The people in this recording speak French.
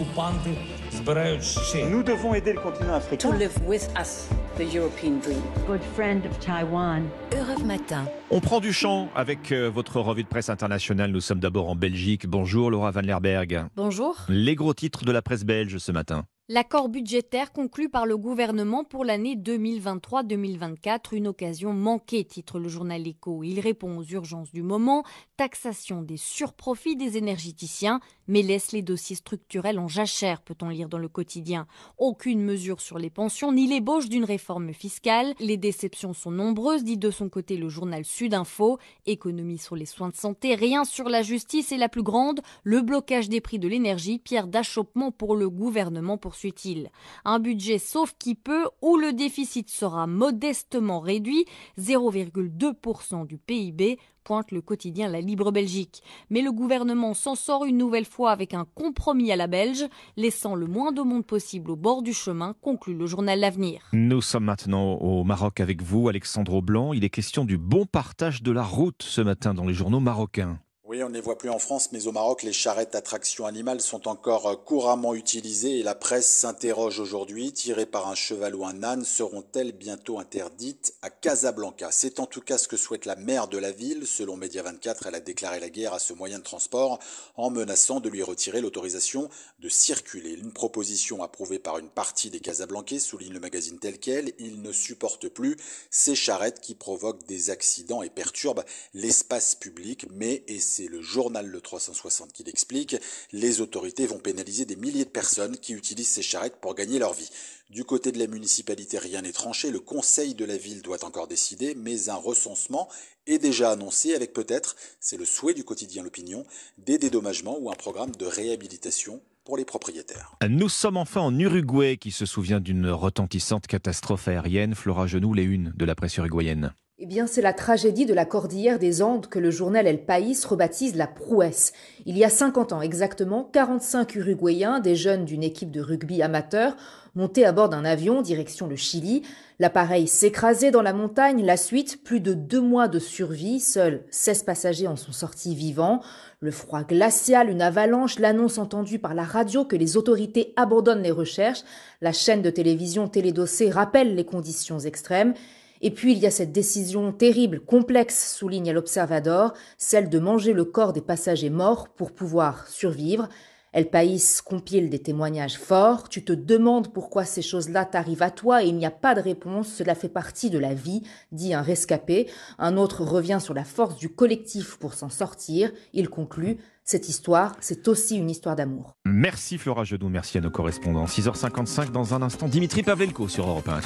окупанти збирають ще. Nous devons aider le continent africain. to live with us the European dream. good friend of Taiwan. Europe Matin. On prend du champ avec euh, votre revue de presse internationale. Nous sommes d'abord en Belgique. Bonjour Laura Van Lerberg. Bonjour. Les gros titres de la presse belge ce matin. L'accord budgétaire conclu par le gouvernement pour l'année 2023-2024, une occasion manquée, titre le journal Écho. Il répond aux urgences du moment, taxation des surprofits des énergéticiens, mais laisse les dossiers structurels en jachère, peut-on lire dans le quotidien. Aucune mesure sur les pensions, ni l'ébauche d'une réforme fiscale. Les déceptions sont nombreuses, dit de son côté le journal Sud Info. Économie sur les soins de santé, rien sur la justice et la plus grande, le blocage des prix de l'énergie, pierre d'achoppement pour le gouvernement, poursuit-il. Un budget sauf qui peut, où le déficit sera modestement réduit, 0,2% du PIB, pointe le quotidien La Libre Belgique. Mais le gouvernement s'en sort une nouvelle fois avec un compromis à la Belge, laissant le moins de monde possible au bord du chemin, conclut le journal L'Avenir. Nous sommes maintenant au Maroc avec vous, Alexandre Blanc. Il est question du bon partage de la route ce matin dans les journaux marocains. Oui, on ne les voit plus en France, mais au Maroc, les charrettes à traction animale sont encore euh, couramment utilisées et la presse s'interroge aujourd'hui. Tirées par un cheval ou un âne, seront-elles bientôt interdites à Casablanca? C'est en tout cas ce que souhaite la maire de la ville. Selon Média 24, elle a déclaré la guerre à ce moyen de transport en menaçant de lui retirer l'autorisation de circuler. Une proposition approuvée par une partie des Casablancais, souligne le magazine tel quel. Ils ne supportent plus ces charrettes qui provoquent des accidents et perturbent l'espace public, mais et c'est le journal Le 360 qui l'explique, les autorités vont pénaliser des milliers de personnes qui utilisent ces charrettes pour gagner leur vie. Du côté de la municipalité, rien n'est tranché, le conseil de la ville doit encore décider, mais un recensement est déjà annoncé avec peut-être, c'est le souhait du quotidien L'Opinion, des dédommagements ou un programme de réhabilitation pour les propriétaires. Nous sommes enfin en Uruguay qui se souvient d'une retentissante catastrophe aérienne. Flora Genoux, les unes de la presse uruguayenne. Eh bien, c'est la tragédie de la cordillère des Andes que le journal El País rebaptise la prouesse. Il y a 50 ans exactement, 45 Uruguayens, des jeunes d'une équipe de rugby amateur, montés à bord d'un avion direction le Chili. L'appareil s'écrasait dans la montagne. La suite, plus de deux mois de survie. Seuls 16 passagers en sont sortis vivants. Le froid glacial, une avalanche, l'annonce entendue par la radio que les autorités abandonnent les recherches. La chaîne de télévision Télédossé rappelle les conditions extrêmes. Et puis il y a cette décision terrible, complexe, souligne l'Observador, celle de manger le corps des passagers morts pour pouvoir survivre. El País compile des témoignages forts, tu te demandes pourquoi ces choses-là t'arrivent à toi et il n'y a pas de réponse, cela fait partie de la vie, dit un rescapé. Un autre revient sur la force du collectif pour s'en sortir. Il conclut, cette histoire, c'est aussi une histoire d'amour. Merci Flora Genoux, merci à nos correspondants. 6h55 dans un instant, Dimitri Pavlenko sur Europe 1.